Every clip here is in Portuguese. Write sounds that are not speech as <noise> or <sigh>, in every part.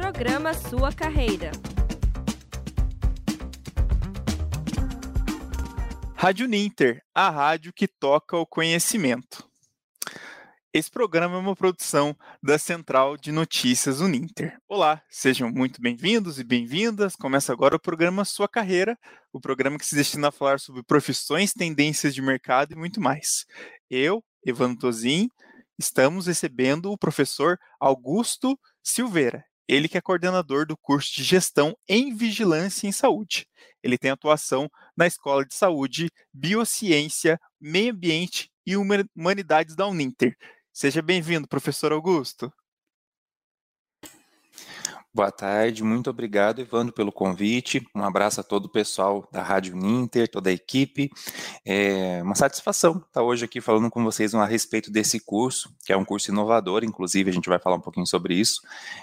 Programa Sua Carreira. Rádio Ninter, a rádio que toca o conhecimento. Esse programa é uma produção da Central de Notícias Uninter. Olá, sejam muito bem-vindos e bem-vindas. Começa agora o programa Sua Carreira, o programa que se destina a falar sobre profissões, tendências de mercado e muito mais. Eu, Evandro Tozin, estamos recebendo o professor Augusto Silveira. Ele que é coordenador do curso de Gestão em Vigilância em Saúde. Ele tem atuação na Escola de Saúde, Biociência, Meio Ambiente e Humanidades da Uninter. Seja bem-vindo, professor Augusto. Boa tarde, muito obrigado, Evandro, pelo convite. Um abraço a todo o pessoal da Rádio Ninter, toda a equipe. É uma satisfação estar hoje aqui falando com vocês a respeito desse curso, que é um curso inovador, inclusive a gente vai falar um pouquinho sobre isso.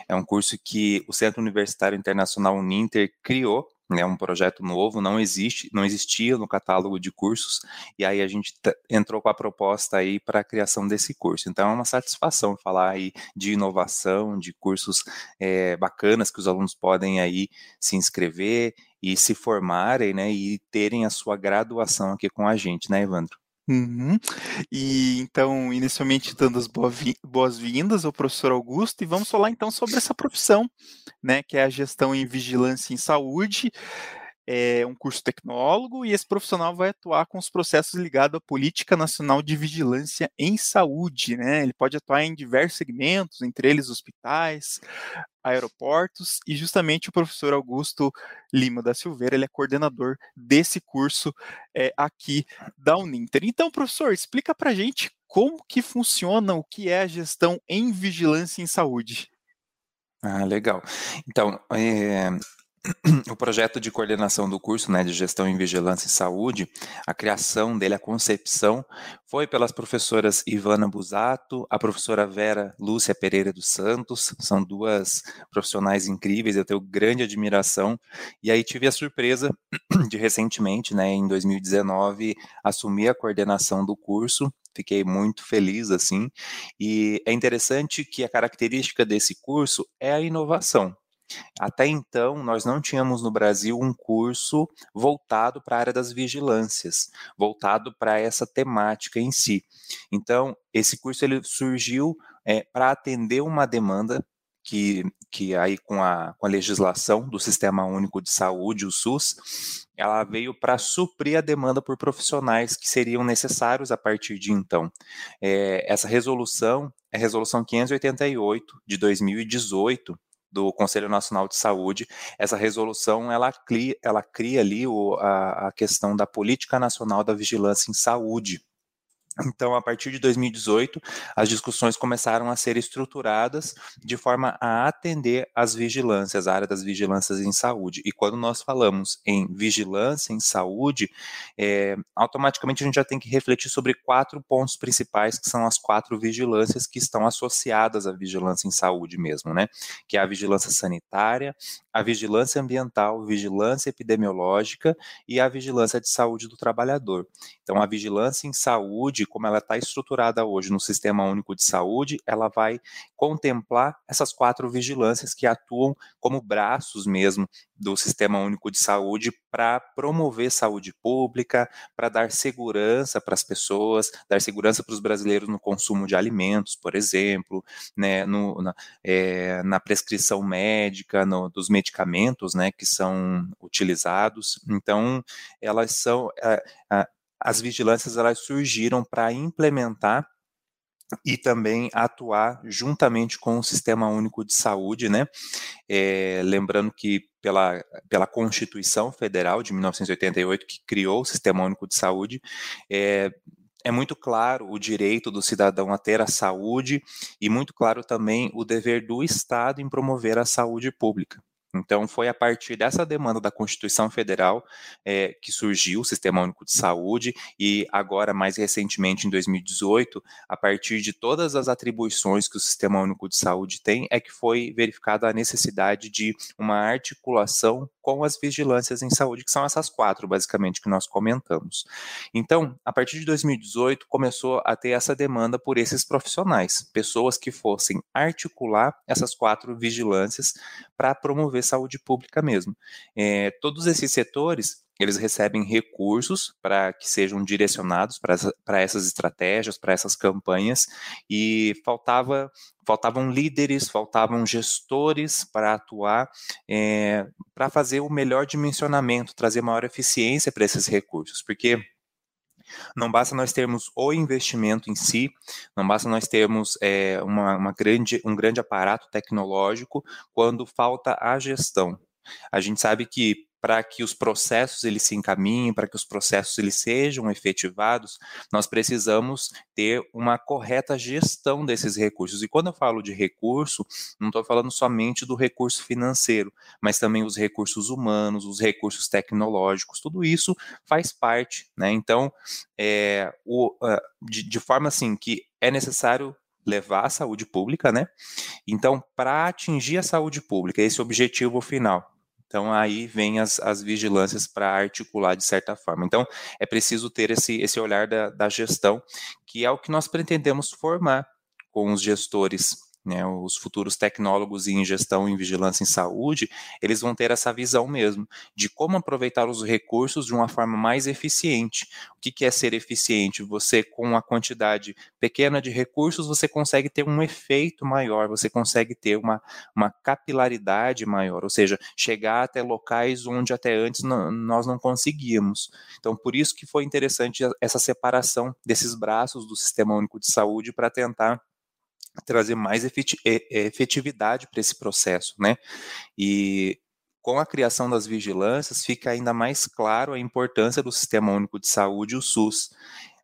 É um curso que o Centro Universitário Internacional Uninter criou né, um projeto novo, não existe, não existia no catálogo de cursos, e aí a gente entrou com a proposta aí para a criação desse curso. Então é uma satisfação falar aí de inovação, de cursos é, bacanas que os alunos podem aí se inscrever e se formarem, né, e terem a sua graduação aqui com a gente, né, Evandro? Uhum. E então, inicialmente dando as boas-vindas ao professor Augusto, e vamos falar então sobre essa profissão, né, que é a gestão em vigilância em saúde é um curso tecnólogo e esse profissional vai atuar com os processos ligados à Política Nacional de Vigilância em Saúde. Né? Ele pode atuar em diversos segmentos, entre eles hospitais, aeroportos, e justamente o professor Augusto Lima da Silveira, ele é coordenador desse curso é, aqui da Uninter. Então, professor, explica para gente como que funciona, o que é a gestão em vigilância em saúde. Ah, legal. Então, é, o projeto de coordenação do curso né, de Gestão em Vigilância e Saúde, a criação dele, a concepção, foi pelas professoras Ivana Busato, a professora Vera Lúcia Pereira dos Santos, são duas profissionais incríveis, eu tenho grande admiração, e aí tive a surpresa <clears throat> de recentemente, né, em 2019, assumir a coordenação do curso, fiquei muito feliz assim, e é interessante que a característica desse curso é a inovação, até então, nós não tínhamos no Brasil um curso voltado para a área das vigilâncias, voltado para essa temática em si. Então, esse curso ele surgiu é, para atender uma demanda que, que aí com a, com a legislação do Sistema Único de Saúde, o SUS, ela veio para suprir a demanda por profissionais que seriam necessários a partir de então. É, essa resolução é a resolução 588 de 2018, do Conselho Nacional de Saúde. Essa resolução ela cria, ela cria ali o, a, a questão da política nacional da vigilância em saúde. Então, a partir de 2018, as discussões começaram a ser estruturadas de forma a atender as vigilâncias, a área das vigilâncias em saúde. E quando nós falamos em vigilância em saúde, é, automaticamente a gente já tem que refletir sobre quatro pontos principais, que são as quatro vigilâncias que estão associadas à vigilância em saúde mesmo, né? Que é a vigilância sanitária, a vigilância ambiental, vigilância epidemiológica e a vigilância de saúde do trabalhador. Então, a vigilância em saúde, como ela está estruturada hoje no Sistema Único de Saúde, ela vai contemplar essas quatro vigilâncias que atuam como braços mesmo do Sistema Único de Saúde para promover saúde pública, para dar segurança para as pessoas, dar segurança para os brasileiros no consumo de alimentos, por exemplo, né, no, na, é, na, prescrição médica, no, dos medicamentos né, que são utilizados. Então, elas são. É, as vigilâncias elas surgiram para implementar e também atuar juntamente com o Sistema Único de Saúde, né? É, lembrando que pela, pela Constituição Federal de 1988, que criou o Sistema Único de Saúde, é, é muito claro o direito do cidadão a ter a saúde e muito claro também o dever do Estado em promover a saúde pública. Então, foi a partir dessa demanda da Constituição Federal é, que surgiu o Sistema Único de Saúde e agora, mais recentemente, em 2018, a partir de todas as atribuições que o Sistema Único de Saúde tem, é que foi verificada a necessidade de uma articulação com as vigilâncias em saúde, que são essas quatro, basicamente, que nós comentamos. Então, a partir de 2018, começou a ter essa demanda por esses profissionais, pessoas que fossem articular essas quatro vigilâncias para promover saúde pública mesmo. É, todos esses setores eles recebem recursos para que sejam direcionados para essas estratégias, para essas campanhas, e faltava, faltavam líderes, faltavam gestores para atuar, é, para fazer o melhor dimensionamento, trazer maior eficiência para esses recursos, porque não basta nós termos o investimento em si, não basta nós termos é, uma, uma grande, um grande aparato tecnológico quando falta a gestão. A gente sabe que para que os processos eles se encaminhem, para que os processos eles sejam efetivados, nós precisamos ter uma correta gestão desses recursos. E quando eu falo de recurso, não estou falando somente do recurso financeiro, mas também os recursos humanos, os recursos tecnológicos, tudo isso faz parte, né? Então, é, o, uh, de, de forma assim que é necessário levar a saúde pública, né? Então, para atingir a saúde pública, esse objetivo final, então, aí vem as, as vigilâncias para articular de certa forma. Então, é preciso ter esse, esse olhar da, da gestão, que é o que nós pretendemos formar com os gestores né, os futuros tecnólogos em gestão em vigilância em saúde, eles vão ter essa visão mesmo de como aproveitar os recursos de uma forma mais eficiente. O que, que é ser eficiente? Você, com uma quantidade pequena de recursos, você consegue ter um efeito maior, você consegue ter uma, uma capilaridade maior, ou seja, chegar até locais onde até antes não, nós não conseguíamos. Então, por isso que foi interessante essa separação desses braços do Sistema Único de Saúde para tentar trazer mais efetividade para esse processo, né? E com a criação das vigilâncias, fica ainda mais claro a importância do Sistema Único de Saúde, o SUS.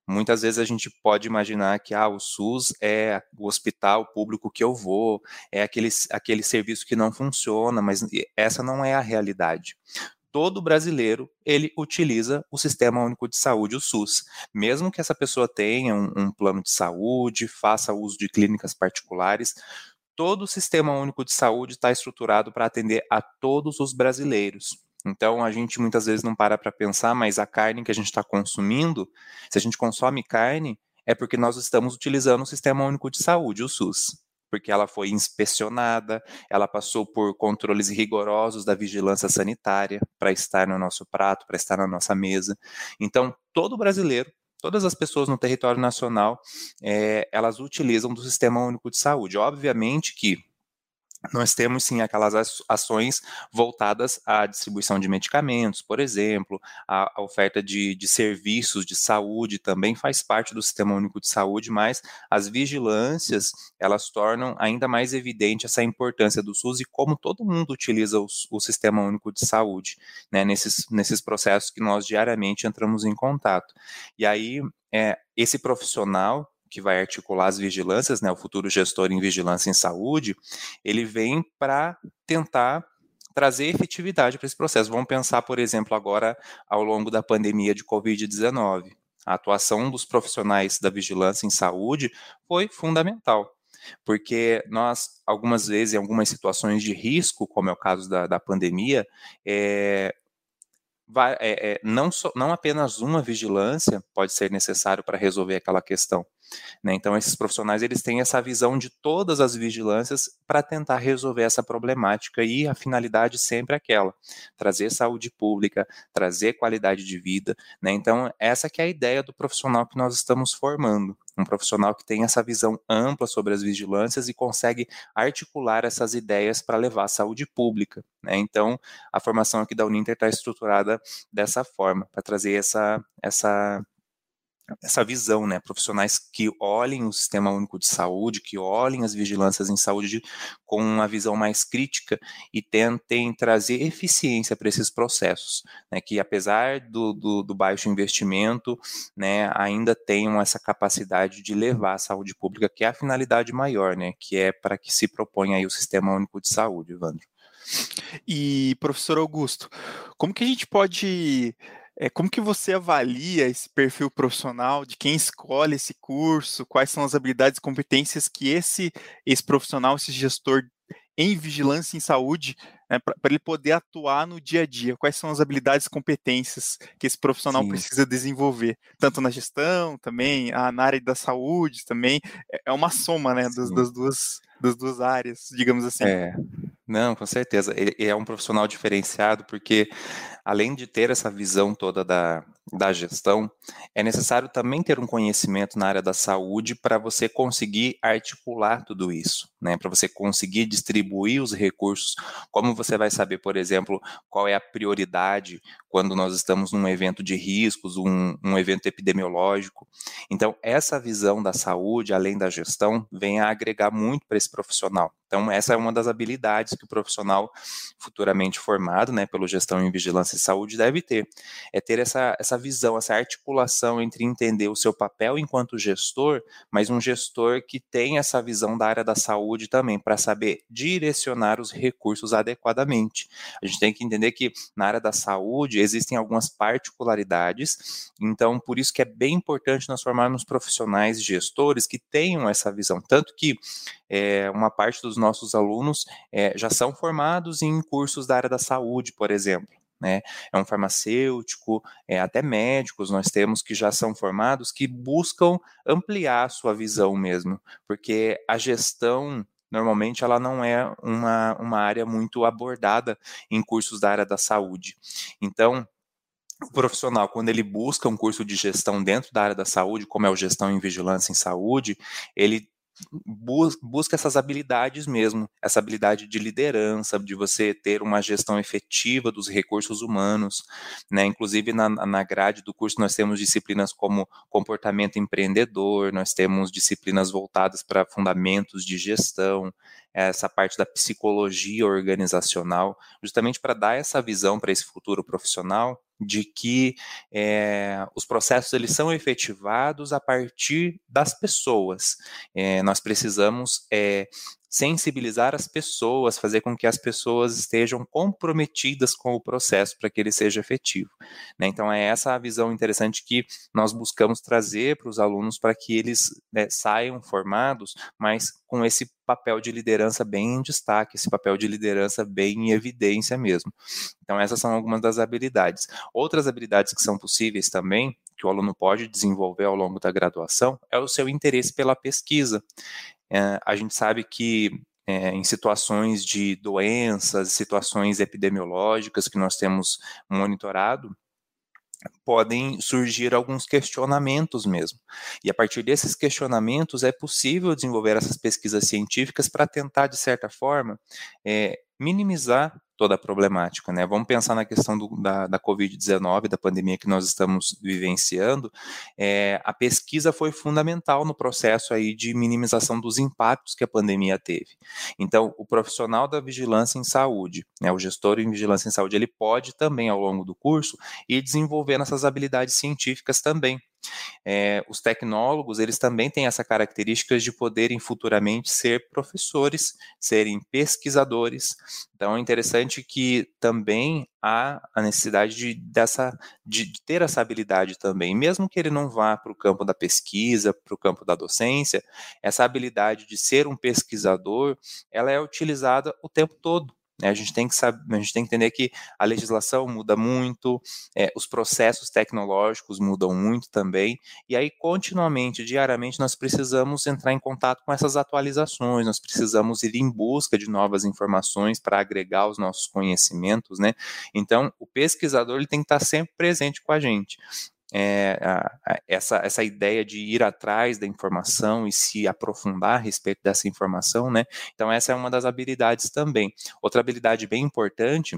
Muitas vezes a gente pode imaginar que ah, o SUS é o hospital público que eu vou, é aquele, aquele serviço que não funciona, mas essa não é a realidade todo brasileiro ele utiliza o Sistema Único de Saúde, o SUS. Mesmo que essa pessoa tenha um, um plano de saúde, faça uso de clínicas particulares, todo o Sistema Único de Saúde está estruturado para atender a todos os brasileiros. Então a gente muitas vezes não para para pensar, mas a carne que a gente está consumindo, se a gente consome carne, é porque nós estamos utilizando o Sistema Único de Saúde, o SUS porque ela foi inspecionada, ela passou por controles rigorosos da vigilância sanitária para estar no nosso prato, para estar na nossa mesa. Então, todo brasileiro, todas as pessoas no território nacional, é, elas utilizam do Sistema Único de Saúde. Obviamente que nós temos sim aquelas ações voltadas à distribuição de medicamentos, por exemplo, a, oferta de, de, serviços de saúde também faz parte do Sistema Único de Saúde, mas as vigilâncias elas tornam ainda mais evidente essa importância do SUS e como todo mundo utiliza o, o Sistema Único de Saúde, né, nesses, nesses processos que nós diariamente entramos em contato. E aí, é, esse profissional que vai articular as vigilâncias, né, o futuro gestor em vigilância em saúde, ele vem para tentar trazer efetividade para esse processo. Vamos pensar, por exemplo, agora ao longo da pandemia de Covid-19. A atuação dos profissionais da vigilância em saúde foi fundamental, porque nós, algumas vezes, em algumas situações de risco, como é o caso da, da pandemia, é, é, é, não, so, não apenas uma vigilância pode ser necessário para resolver aquela questão. Né? Então, esses profissionais eles têm essa visão de todas as vigilâncias para tentar resolver essa problemática e a finalidade sempre é aquela: trazer saúde pública, trazer qualidade de vida. Né? Então, essa que é a ideia do profissional que nós estamos formando um profissional que tem essa visão ampla sobre as vigilâncias e consegue articular essas ideias para levar a saúde pública. Né? Então, a formação aqui da Uninter está estruturada dessa forma, para trazer essa, essa essa visão, né, profissionais que olhem o sistema único de saúde, que olhem as vigilâncias em saúde com uma visão mais crítica e tentem trazer eficiência para esses processos, né, que apesar do, do, do, baixo investimento, né, ainda tenham essa capacidade de levar a saúde pública, que é a finalidade maior, né, que é para que se proponha aí o sistema único de saúde, Evandro. E, professor Augusto, como que a gente pode é, como que você avalia esse perfil profissional de quem escolhe esse curso? Quais são as habilidades e competências que esse, esse profissional, esse gestor em vigilância em saúde, né, para ele poder atuar no dia a dia? Quais são as habilidades e competências que esse profissional Sim. precisa desenvolver? Tanto na gestão, também, na área da saúde, também. É, é uma soma né, das, das duas das duas áreas, digamos assim. É, não, com certeza. Ele é um profissional diferenciado porque, além de ter essa visão toda da, da gestão, é necessário também ter um conhecimento na área da saúde para você conseguir articular tudo isso, né? Para você conseguir distribuir os recursos. Como você vai saber, por exemplo, qual é a prioridade quando nós estamos num evento de riscos, um, um evento epidemiológico. Então, essa visão da saúde, além da gestão, vem a agregar muito para esse profissional. Então, essa é uma das habilidades que o profissional futuramente formado, né, pelo gestão em vigilância e saúde deve ter, é ter essa, essa visão, essa articulação entre entender o seu papel enquanto gestor, mas um gestor que tem essa visão da área da saúde também, para saber direcionar os recursos adequadamente. A gente tem que entender que na área da saúde existem algumas particularidades, então por isso que é bem importante nós formarmos profissionais gestores que tenham essa visão, tanto que é, uma parte dos nossos alunos é, já são formados em cursos da área da saúde, por exemplo. Né? É um farmacêutico, é, até médicos nós temos que já são formados que buscam ampliar a sua visão mesmo, porque a gestão normalmente ela não é uma, uma área muito abordada em cursos da área da saúde. Então, o profissional, quando ele busca um curso de gestão dentro da área da saúde, como é o gestão em vigilância em saúde, ele busca essas habilidades mesmo, essa habilidade de liderança, de você ter uma gestão efetiva dos recursos humanos, né? Inclusive na, na grade do curso nós temos disciplinas como comportamento empreendedor, nós temos disciplinas voltadas para fundamentos de gestão, essa parte da psicologia organizacional, justamente para dar essa visão para esse futuro profissional de que é, os processos eles são efetivados a partir das pessoas. É, nós precisamos é, sensibilizar as pessoas, fazer com que as pessoas estejam comprometidas com o processo para que ele seja efetivo. Né? Então, é essa a visão interessante que nós buscamos trazer para os alunos para que eles né, saiam formados, mas com esse papel de liderança bem em destaque, esse papel de liderança bem em evidência mesmo. Então, essas são algumas das habilidades. Outras habilidades que são possíveis também que o aluno pode desenvolver ao longo da graduação é o seu interesse pela pesquisa. É, a gente sabe que é, em situações de doenças, situações epidemiológicas que nós temos monitorado, podem surgir alguns questionamentos mesmo. E a partir desses questionamentos é possível desenvolver essas pesquisas científicas para tentar, de certa forma, é, minimizar toda a problemática, né? Vamos pensar na questão do, da, da Covid-19, da pandemia que nós estamos vivenciando. É, a pesquisa foi fundamental no processo aí de minimização dos impactos que a pandemia teve. Então, o profissional da vigilância em saúde, né, o gestor em vigilância em saúde, ele pode também, ao longo do curso, ir desenvolvendo essas habilidades científicas também. É, os tecnólogos, eles também têm essa característica de poderem futuramente ser professores, serem pesquisadores. Então, é interessante que também há a necessidade de, dessa, de ter essa habilidade também. Mesmo que ele não vá para o campo da pesquisa, para o campo da docência, essa habilidade de ser um pesquisador, ela é utilizada o tempo todo. Né? A gente tem que saber, a gente tem que entender que a legislação muda muito, é, os processos tecnológicos mudam muito também, e aí continuamente, diariamente, nós precisamos entrar em contato com essas atualizações, nós precisamos ir em busca de novas informações para agregar os nossos conhecimentos, né? Então, o pesquisador ele tem que estar sempre presente com a gente é, a, a, essa, essa ideia de ir atrás da informação e se aprofundar a respeito dessa informação, né? Então, essa é uma das habilidades também. Outra habilidade bem importante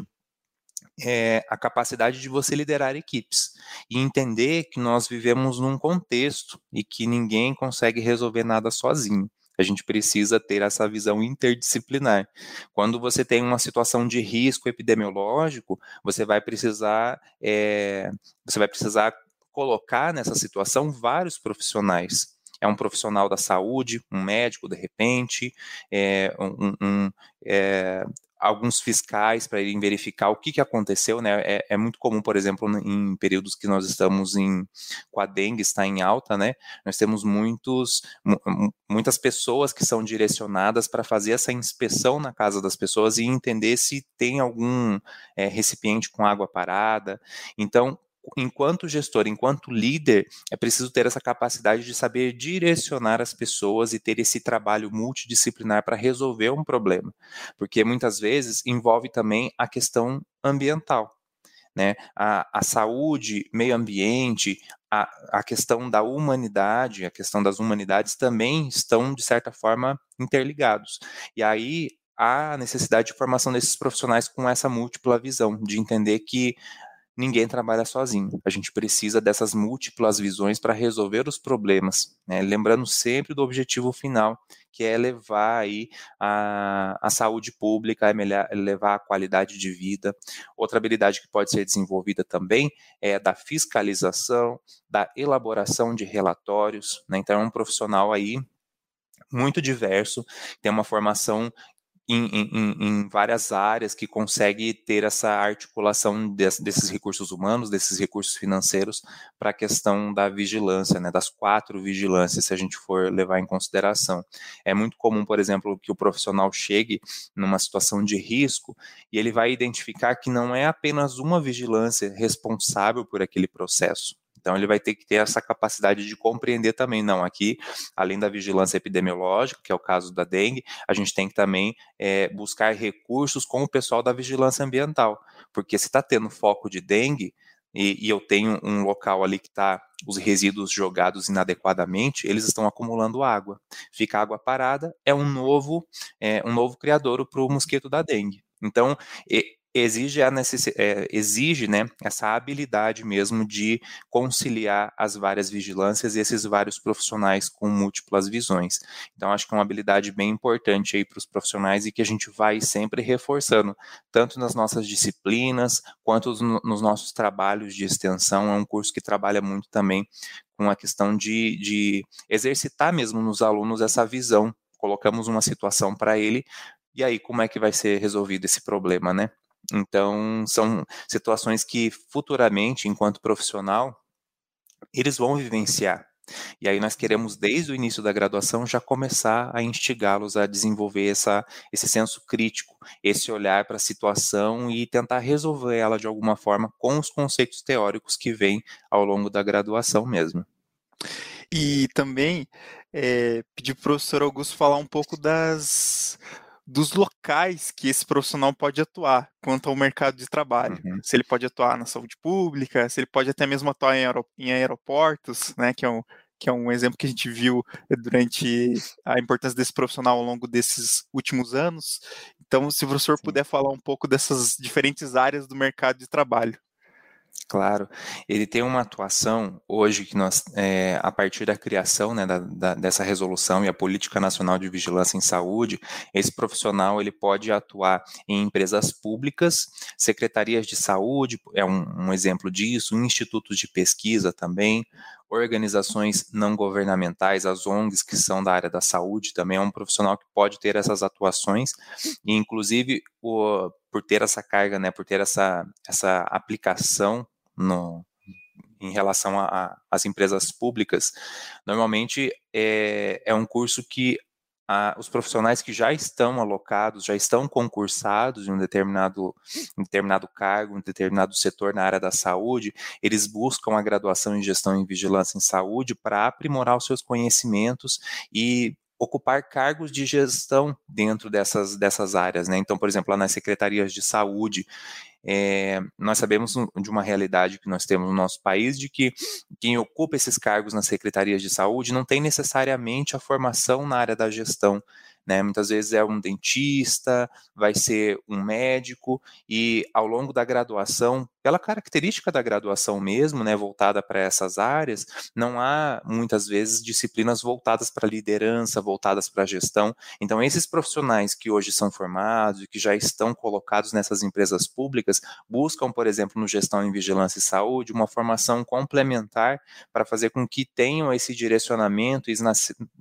é a capacidade de você liderar equipes e entender que nós vivemos num contexto e que ninguém consegue resolver nada sozinho. A gente precisa ter essa visão interdisciplinar. Quando você tem uma situação de risco epidemiológico, você vai precisar, é, você vai precisar colocar nessa situação vários profissionais. É um profissional da saúde, um médico, de repente, é, um, um, é, alguns fiscais para irem verificar o que, que aconteceu, né? É, é, muito comum, por exemplo, em períodos que nós estamos em com a dengue está em alta, né? Nós temos muitos muitas pessoas que são direcionadas para fazer essa inspeção na casa das pessoas e entender se tem algum é, recipiente com água parada. Então, enquanto gestor, enquanto líder, é preciso ter essa capacidade de saber direcionar as pessoas e ter esse trabalho multidisciplinar para resolver um problema, porque muitas vezes envolve também a questão ambiental. Né? A, a saúde, meio ambiente, a, a questão da humanidade, a questão das humanidades também estão, de certa forma, interligados. E aí há necessidade de formação desses profissionais com essa múltipla visão, de entender que ninguém trabalha sozinho. A gente precisa dessas múltiplas visões para resolver os problemas, né? lembrando sempre do objetivo final, que é levar aí a, a saúde pública, é levar a qualidade de vida. Outra habilidade que pode ser desenvolvida também é da fiscalização, da elaboração de relatórios. Né? Então, é um profissional aí muito diverso, tem uma formação em, em, em, várias áreas que consegue ter essa articulação des, desses recursos humanos, desses recursos financeiros para a questão da vigilância, né, das quatro vigilâncias, se a gente for levar em consideração. É muito comum, por exemplo, que o profissional chegue numa situação de risco e ele vai identificar que não é apenas uma vigilância responsável por aquele processo, então, ele vai ter que ter essa capacidade de compreender também, não, aqui, além da vigilância epidemiológica, que é o caso da dengue, a gente tem que também é, buscar recursos com o pessoal da vigilância ambiental, porque se está tendo foco de dengue, e, e, eu tenho um local ali que está os resíduos jogados inadequadamente, eles estão acumulando água. Fica água parada, é um novo, é, um novo criador para o mosquito da dengue. Então, exige, a necess... É, exige né, essa habilidade mesmo de conciliar as várias vigilâncias e esses vários profissionais com múltiplas visões. Então, acho que é uma habilidade bem importante aí para os profissionais e que a gente vai sempre reforçando, tanto nas nossas disciplinas, quanto nos nossos trabalhos de extensão. É um curso que trabalha muito também com a questão de, de exercitar mesmo nos alunos essa visão. Colocamos uma situação para ele, e aí como é que vai ser resolvido esse problema, né? Então, são situações que futuramente, enquanto profissional, eles vão vivenciar. E aí nós queremos, desde o início da graduação, já começar a instigá-los a desenvolver essa, esse senso crítico, esse olhar para a situação e tentar resolver ela de alguma forma com os conceitos teóricos que vêm ao longo da graduação mesmo. E também é, pedir para o professor Augusto falar um pouco das dos locais que esse profissional pode atuar quanto ao mercado de trabalho. Uhum. Se ele pode atuar na saúde pública, se ele pode até mesmo atuar em, em aeroportos, né, que é um, que é um exemplo que a gente viu durante a importância desse profissional ao longo desses últimos anos. Então, se o professor Sim. puder falar um pouco dessas diferentes áreas do mercado de trabalho. Claro, ele tem uma atuação hoje que nós, é, a partir da criação né, da, da, dessa resolução e a política nacional de vigilância em saúde, esse profissional ele pode atuar em empresas públicas, secretarias de saúde é um, um exemplo disso, institutos de pesquisa também, organizações não governamentais, as ONGs que são da área da saúde, também é um profissional que pode ter essas atuações, e inclusive o, por ter essa carga, né, por ter essa, essa aplicação no, em relação às empresas públicas, normalmente é, é um curso que a, os profissionais que já estão alocados, já estão concursados em um determinado, um determinado cargo, um determinado setor na área da saúde, eles buscam a graduação em gestão e vigilância em saúde para aprimorar os seus conhecimentos e ocupar cargos de gestão dentro dessas, dessas áreas. Né? Então, por exemplo, lá nas secretarias de saúde, é, nós sabemos de uma realidade que nós temos no nosso país, de que quem ocupa esses cargos nas secretarias de saúde não tem necessariamente a formação na área da gestão. Né? Muitas vezes é um dentista, vai ser um médico, e ao longo da graduação, pela característica da graduação mesmo, né, voltada para essas áreas, não há muitas vezes disciplinas voltadas para liderança, voltadas para gestão. Então, esses profissionais que hoje são formados e que já estão colocados nessas empresas públicas buscam, por exemplo, no gestão em vigilância e saúde, uma formação complementar para fazer com que tenham esse direcionamento na,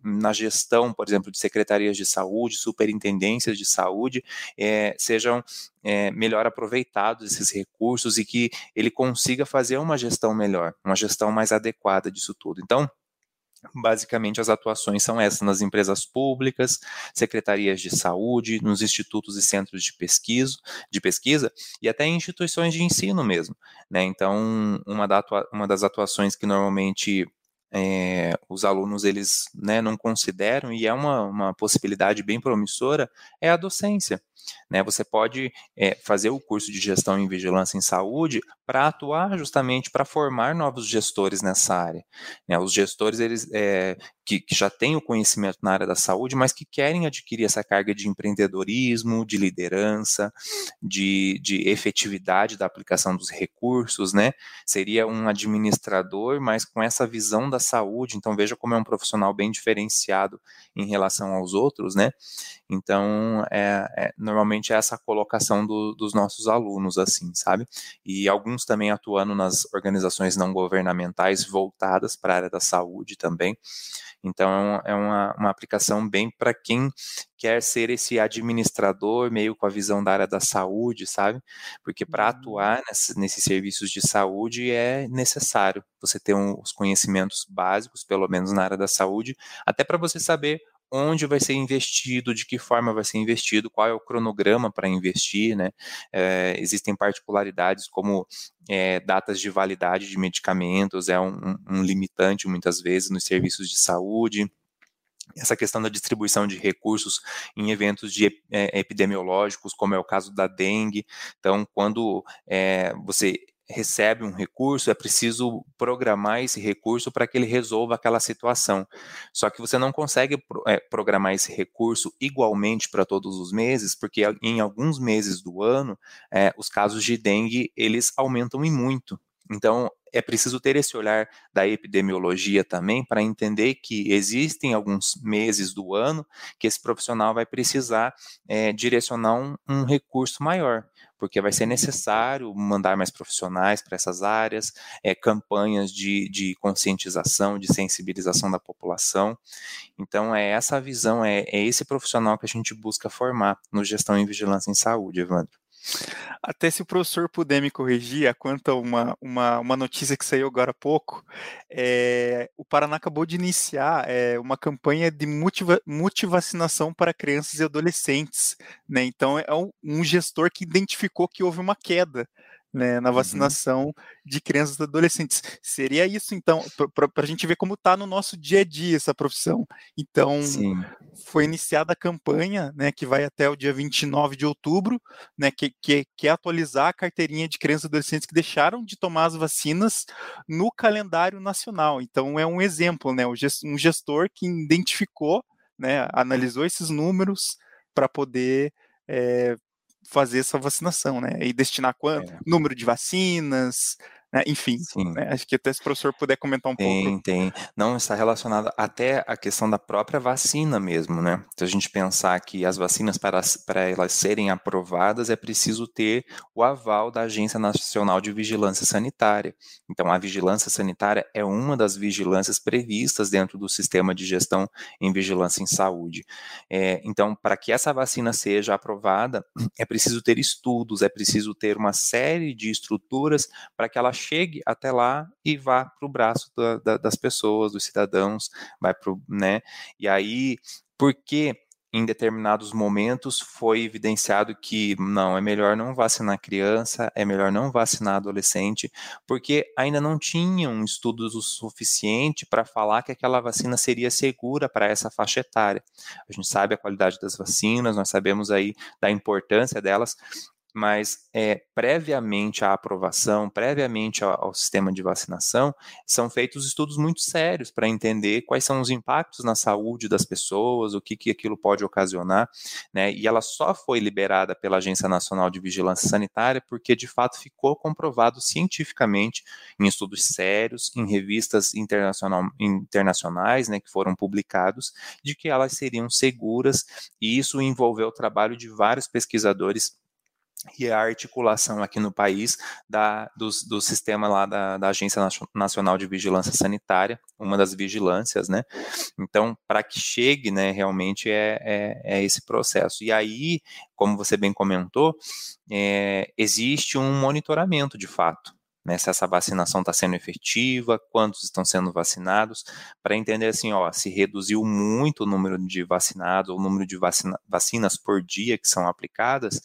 na gestão, por exemplo, de secretarias de saúde, superintendências de saúde, é, sejam é, melhor aproveitados esses recursos e que ele consiga fazer uma gestão melhor, uma gestão mais adequada disso tudo. Então, Basicamente, as atuações são essas nas empresas públicas, secretarias de saúde, nos institutos e centros de pesquisa, de pesquisa e até em instituições de ensino mesmo. Né? Então, uma, da atua uma das atuações que normalmente é, os alunos eles né, não consideram e é uma, uma possibilidade bem promissora é a docência. Né? Você pode é, fazer o curso de gestão em vigilância em saúde para atuar justamente para formar novos gestores nessa área. Né? Os gestores eles é, que, que, já têm o conhecimento na área da saúde, mas que querem adquirir essa carga de empreendedorismo, de liderança, de, de efetividade da aplicação dos recursos, né? Seria um administrador, mas com essa visão da saúde. Então veja como é um profissional bem diferenciado em relação aos outros, né? Então é, é normalmente é essa colocação do, dos nossos alunos, assim, sabe? E alguns também atuando nas organizações não governamentais voltadas para a área da saúde também. Então, é uma, uma aplicação bem para quem quer ser esse administrador, meio com a visão da área da saúde, sabe? Porque para uhum. atuar nesse, nesses serviços de saúde é necessário você ter um, os conhecimentos básicos, pelo menos na área da saúde, até para você saber onde vai ser investido, de que forma vai ser investido, qual é o cronograma para investir, né? É, existem particularidades como é, datas de validade de medicamentos, é um, um limitante muitas vezes nos serviços de saúde essa questão da distribuição de recursos em eventos de, é, epidemiológicos, como é o caso da dengue. Então, quando é, você recebe um recurso, é preciso programar esse recurso para que ele resolva aquela situação. Só que você não consegue é, programar esse recurso igualmente para todos os meses, porque em alguns meses do ano, é, os casos de dengue, eles aumentam e muito. Então, é preciso ter esse olhar da epidemiologia também para entender que existem alguns meses do ano que esse profissional vai precisar é, direcionar um, um recurso maior porque vai ser necessário mandar mais profissionais para essas áreas, é, campanhas de, de conscientização, de sensibilização da população. Então, é essa visão, é, é esse profissional que a gente busca formar no Gestão em Vigilância em Saúde, Evandro. Até se o professor puder me corrigir, quanto a uma, uma, uma notícia que saiu agora há pouco, é, o Paraná acabou de iniciar é, uma campanha de multivacinação para crianças e adolescentes. Né? Então, é um, um gestor que identificou que houve uma queda né, na uhum. vacinação uhum. de crianças e adolescentes. Seria isso, então, para a gente ver como está no nosso dia a dia essa profissão. Então, Sim. foi iniciada a campanha, né, que vai até o dia 29 de outubro, né, que, que, que é atualizar a carteirinha de crianças e adolescentes que deixaram de tomar as vacinas no calendário nacional. Então, é um exemplo, né, um gestor que identificou, né, analisou esses números para poder é, fazer essa vacinação, né? E destinar quanto? É. Número de vacinas, né? Enfim, né? acho que até se o professor puder comentar um tem, pouco. Tem, Não, está relacionado até a questão da própria vacina mesmo, né? Se a gente pensar que as vacinas, para, para elas serem aprovadas, é preciso ter o aval da Agência Nacional de Vigilância Sanitária. Então, a vigilância sanitária é uma das vigilâncias previstas dentro do sistema de gestão em vigilância em saúde. É, então, para que essa vacina seja aprovada, é preciso ter estudos, é preciso ter uma série de estruturas para que ela chegue até lá e vá para o braço da, da, das pessoas, dos cidadãos, vai para né? E aí, porque em determinados momentos foi evidenciado que não, é melhor não vacinar criança, é melhor não vacinar adolescente, porque ainda não tinham estudos o suficiente para falar que aquela vacina seria segura para essa faixa etária. A gente sabe a qualidade das vacinas, nós sabemos aí da importância delas, mas é, previamente à aprovação, previamente ao, ao, sistema de vacinação, são feitos estudos muito sérios para entender quais são os impactos na saúde das pessoas, o que, que aquilo pode ocasionar, né? E ela só foi liberada pela Agência Nacional de Vigilância Sanitária porque, de fato, ficou comprovado cientificamente em estudos sérios, em revistas internacional, internacionais, né, que foram publicados, de que elas seriam seguras, e isso envolveu o trabalho de vários pesquisadores e a articulação aqui no país da, do, do sistema lá da, da, Agência Nacional de Vigilância Sanitária, uma das vigilâncias, né? Então, para que chegue, né, realmente é, é, é, esse processo. E aí, como você bem comentou, é, existe um monitoramento de fato, né, se essa vacinação está sendo efetiva, quantos estão sendo vacinados, para entender assim, ó, se reduziu muito o número de vacinados, o número de vacina, vacinas por dia que são aplicadas,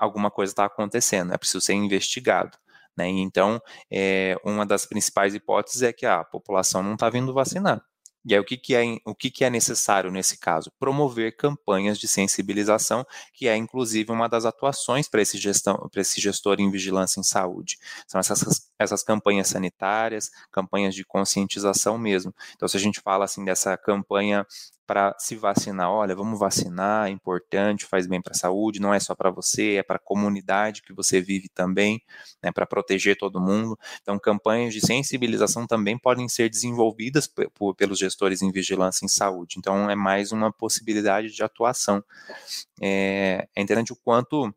alguma coisa está acontecendo, é preciso ser investigado. Né? Então, é, uma das principais hipóteses é que a população não está vindo vacinar. E aí, o que, que, é, o que, que é necessário nesse caso? Promover campanhas de sensibilização, que é inclusive uma das atuações para esse, esse gestor em vigilância em saúde. São essas, essas campanhas sanitárias, campanhas de conscientização mesmo. Então, se a gente fala assim dessa campanha para se vacinar. Olha, vamos vacinar, é importante, faz bem para a saúde, não é só para você, é para a comunidade que você vive também, né, para proteger todo mundo. Então, campanhas de sensibilização também podem ser desenvolvidas pelos gestores em vigilância em saúde. Então, é mais uma possibilidade de atuação. É, é interessante o quanto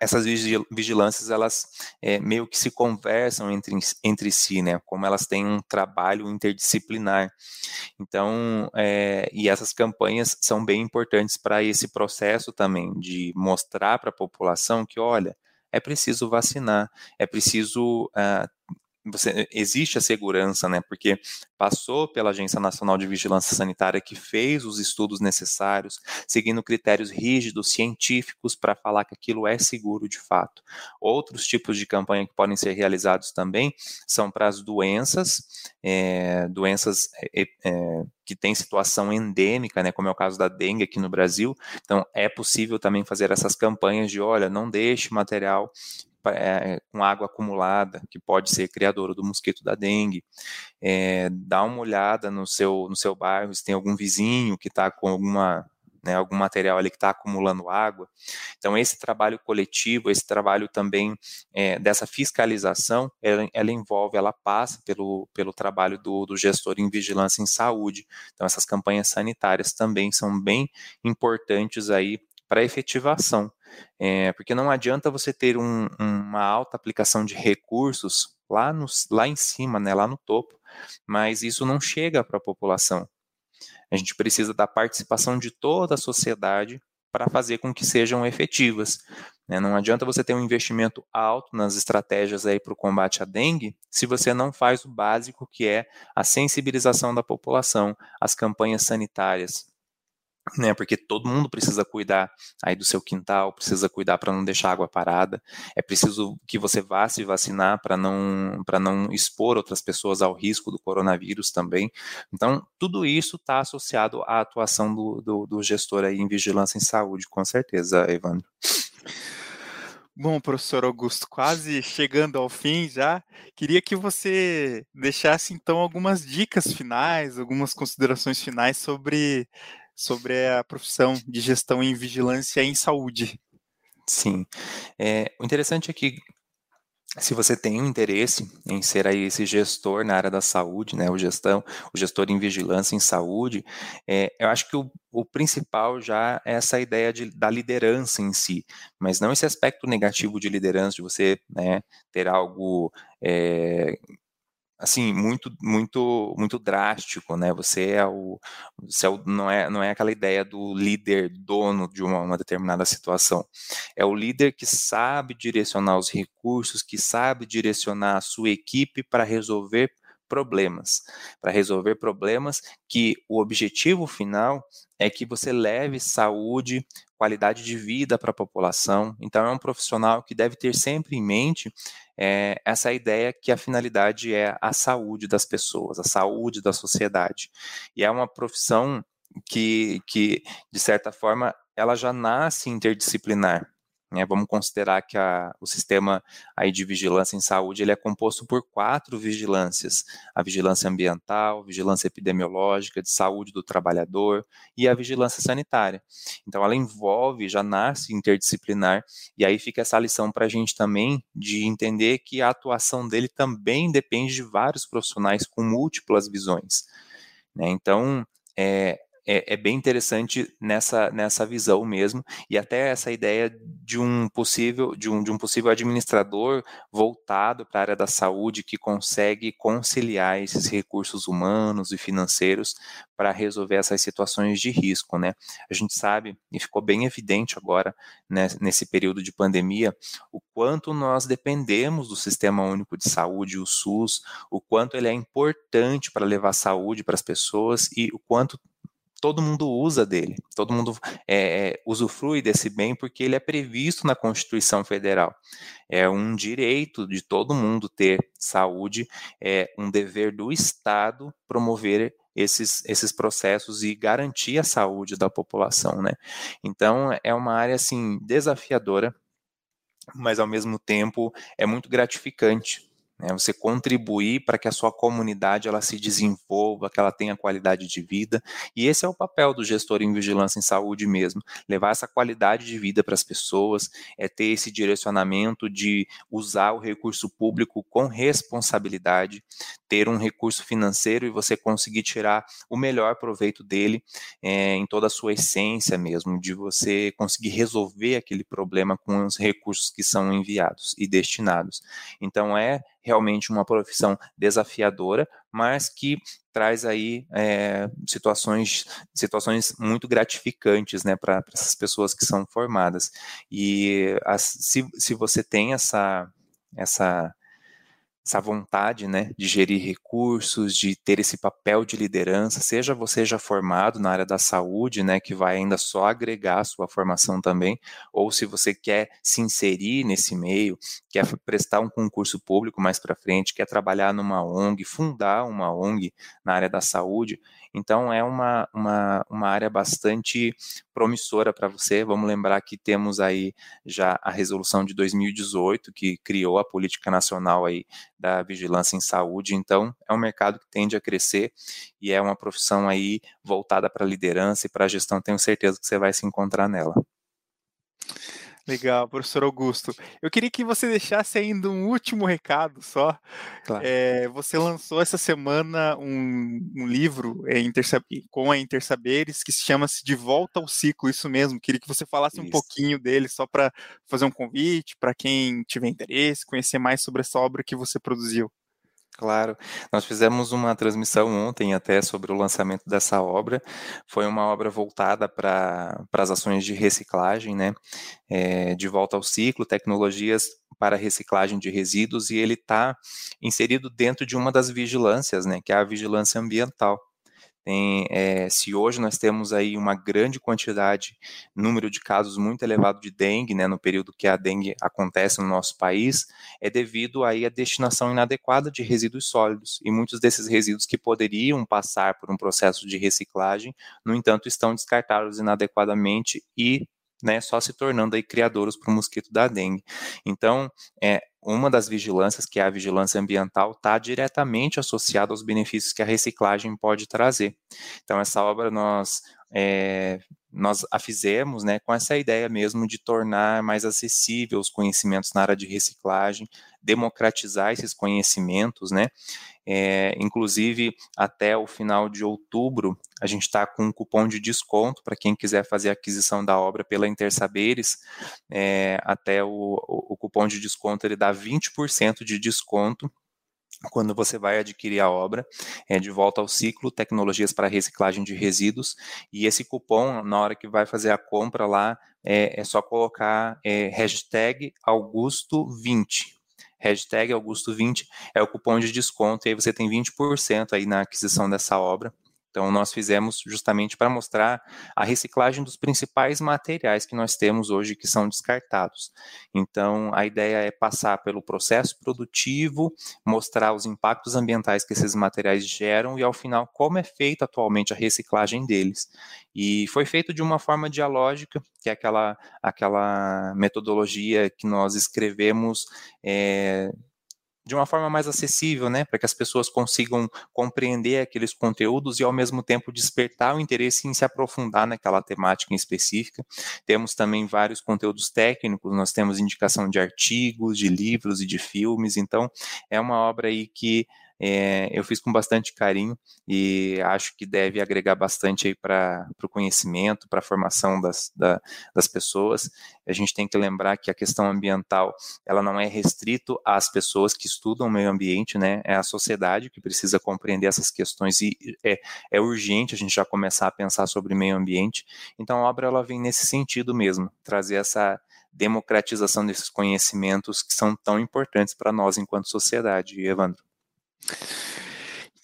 essas vigilâncias elas é, meio que se conversam entre, entre si, né? Como elas têm um trabalho interdisciplinar. Então, é, e essas campanhas são bem importantes para esse processo também de mostrar para a população que, olha, é preciso vacinar, é preciso uh, você, existe a segurança, né? Porque passou pela Agência Nacional de Vigilância Sanitária que fez os estudos necessários, seguindo critérios rígidos, científicos, para falar que aquilo é seguro de fato. Outros tipos de campanha que podem ser realizados também são para as doenças, é, doenças é, é, que têm situação endêmica, né? Como é o caso da dengue aqui no Brasil. Então, é possível também fazer essas campanhas de, olha, não deixe material é, com água acumulada, que pode ser criadora do mosquito da dengue. É, dá uma olhada no seu, no seu bairro, se tem algum vizinho que está com alguma né, algum material ali que está acumulando água. Então, esse trabalho coletivo, esse trabalho também é, dessa fiscalização, ela, ela, envolve, ela passa pelo, pelo trabalho do, do gestor em vigilância em saúde. Então, essas campanhas sanitárias também são bem importantes aí para efetivação. É, porque não adianta você ter um, uma alta aplicação de recursos lá, no, lá em cima, né, lá no topo, mas isso não chega para a população. A gente precisa da participação de toda a sociedade para fazer com que sejam efetivas. Né? Não adianta você ter um investimento alto nas estratégias aí para o combate à dengue se você não faz o básico que é a sensibilização da população, as campanhas sanitárias, né? Porque todo mundo precisa cuidar aí do seu quintal, precisa cuidar para não deixar água parada. É preciso que você vá se vacinar para não para não expor outras pessoas ao risco do coronavírus também. Então, tudo isso está associado à atuação do, do, do gestor aí em vigilância em saúde, com certeza, Evandro. Bom, professor Augusto, quase chegando ao fim já, queria que você deixasse então algumas dicas finais, algumas considerações finais sobre sobre a profissão de gestão em vigilância em saúde. Sim. É, o interessante é que se você tem um interesse em ser aí esse gestor na área da saúde, né, o gestão, o gestor em vigilância em saúde, é, eu acho que o, o, principal já é essa ideia de, da liderança em si, mas não esse aspecto negativo de liderança, de você né, ter algo é, assim muito muito muito drástico né você é o, você é o, não é não é aquela ideia do líder dono de uma, uma, determinada situação. É o líder que sabe direcionar os recursos que sabe direcionar a sua equipe para resolver problemas para resolver problemas que o objetivo final é que você leve saúde qualidade de vida para a população. Então, é um profissional que deve ter sempre em mente é, essa ideia que a finalidade é a saúde das pessoas, a saúde da sociedade. E é uma profissão que, que de certa forma, ela já nasce interdisciplinar. Né? Vamos considerar que a, o sistema aí de vigilância em saúde ele é composto por quatro vigilâncias: a vigilância ambiental, vigilância epidemiológica, de saúde do trabalhador e a vigilância sanitária. Então, ela envolve, já nasce interdisciplinar, e aí fica essa lição para a gente também de entender que a atuação dele também depende de vários profissionais com múltiplas visões. Né? Então, é, é, é, bem interessante nessa, nessa visão mesmo, e até essa ideia de um possível, de um, de um possível administrador voltado para a área da saúde que consegue conciliar esses recursos humanos e financeiros para resolver essas situações de risco, né? A gente sabe, e ficou bem evidente agora, né, nesse período de pandemia, o quanto nós dependemos do Sistema Único de Saúde, o SUS, o quanto ele é importante para levar saúde para as pessoas e o quanto todo mundo usa dele, todo mundo é, usufrui desse bem porque ele é previsto na Constituição Federal. É um direito de todo mundo ter saúde, é um dever do Estado promover esses, esses processos e garantir a saúde da população, né? Então, é uma área, assim, desafiadora, mas ao mesmo tempo é muito gratificante, né, você contribuir para que a sua comunidade ela se desenvolva, que ela tenha qualidade de vida, e esse é o papel do gestor em vigilância em saúde mesmo, levar essa qualidade de vida para as pessoas, é ter esse direcionamento de usar o recurso público com responsabilidade, ter um recurso financeiro e você conseguir tirar o melhor proveito dele é, em toda a sua essência mesmo, de você conseguir resolver aquele problema com os recursos que são enviados e destinados. Então é realmente uma profissão desafiadora, mas que traz aí é, situações, situações muito gratificantes né, para essas pessoas que são formadas. E as, se, se você tem essa, essa essa vontade né, de gerir recursos, de ter esse papel de liderança, seja você já formado na área da saúde, né, que vai ainda só agregar a sua formação também, ou se você quer se inserir nesse meio, quer prestar um concurso público mais para frente, quer trabalhar numa ONG, fundar uma ONG na área da saúde, então é uma, uma, uma área bastante promissora para você. Vamos lembrar que temos aí já a resolução de 2018 que criou a política nacional aí da vigilância em saúde. Então é um mercado que tende a crescer e é uma profissão aí voltada para liderança e para gestão. Tenho certeza que você vai se encontrar nela. Legal, professor Augusto. Eu queria que você deixasse ainda um último recado só. Claro. É, você lançou essa semana um, um livro é, com a Intersaberes que se chama-se De Volta ao Ciclo, isso mesmo. Queria que você falasse isso. um pouquinho dele, só para fazer um convite para quem tiver interesse, conhecer mais sobre essa obra que você produziu. Claro, nós fizemos uma transmissão ontem até sobre o lançamento dessa obra. Foi uma obra voltada para as ações de reciclagem, né? É, de volta ao ciclo, tecnologias para reciclagem de resíduos, e ele está inserido dentro de uma das vigilâncias, né? Que é a vigilância ambiental. Tem, é, se hoje nós temos aí uma grande quantidade, número de casos muito elevado de dengue, né, no período que a dengue acontece no nosso país, é devido aí à destinação inadequada de resíduos sólidos. E muitos desses resíduos que poderiam passar por um processo de reciclagem, no entanto, estão descartados inadequadamente e né, só se tornando aí criadouros para o mosquito da dengue. Então, é, uma das vigilâncias, que é a vigilância ambiental, está diretamente associada aos benefícios que a reciclagem pode trazer. Então, essa obra nós, é, nós a fizemos né, com essa ideia mesmo de tornar mais acessível os conhecimentos na área de reciclagem, democratizar esses conhecimentos, né? É, inclusive, até o final de outubro, a gente está com um cupom de desconto para quem quiser fazer a aquisição da obra pela Intersaberes. É, até o, o, o cupom de desconto ele dá 20% de desconto quando você vai adquirir a obra, é de volta ao ciclo Tecnologias para Reciclagem de Resíduos, e esse cupom, na hora que vai fazer a compra lá, é, é só colocar é, hashtag Augusto20, hashtag Augusto20 é o cupom de desconto, e aí você tem 20% aí na aquisição dessa obra. Então, nós fizemos justamente para mostrar a reciclagem dos principais materiais que nós temos hoje que são descartados. Então, a ideia é passar pelo processo produtivo, mostrar os impactos ambientais que esses materiais geram e, ao final, como é feita atualmente a reciclagem deles. E foi feito de uma forma dialógica, que é aquela, aquela metodologia que nós escrevemos. É, de uma forma mais acessível, né, para que as pessoas consigam compreender aqueles conteúdos e ao mesmo tempo despertar o interesse em se aprofundar naquela temática em específica. Temos também vários conteúdos técnicos, nós temos indicação de artigos, de livros e de filmes, então é uma obra aí que é, eu fiz com bastante carinho e acho que deve agregar bastante aí para o conhecimento, para a formação das, da, das pessoas. A gente tem que lembrar que a questão ambiental ela não é restrito às pessoas que estudam o meio ambiente, né? É a sociedade que precisa compreender essas questões e é, é urgente a gente já começar a pensar sobre meio ambiente. Então a obra ela vem nesse sentido mesmo, trazer essa democratização desses conhecimentos que são tão importantes para nós enquanto sociedade, Evandro.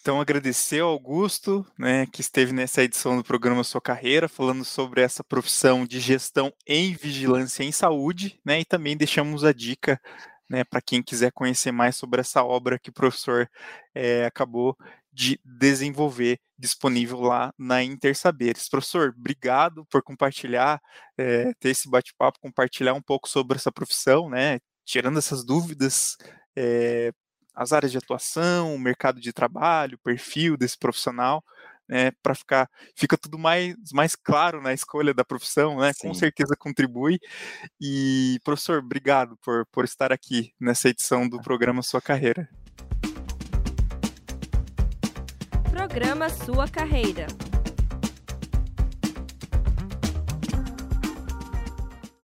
Então, agradecer ao Augusto, né, que esteve nessa edição do programa Sua Carreira, falando sobre essa profissão de gestão em vigilância em saúde, né, e também deixamos a dica né, para quem quiser conhecer mais sobre essa obra que o professor é, acabou de desenvolver, disponível lá na Intersaberes. Professor, obrigado por compartilhar, é, ter esse bate-papo, compartilhar um pouco sobre essa profissão, né, tirando essas dúvidas é, as áreas de atuação, o mercado de trabalho, o perfil desse profissional, né, para ficar fica tudo mais, mais claro na escolha da profissão, né? Com certeza contribui. E professor, obrigado por, por estar aqui nessa edição do programa Sua Carreira. Programa Sua Carreira.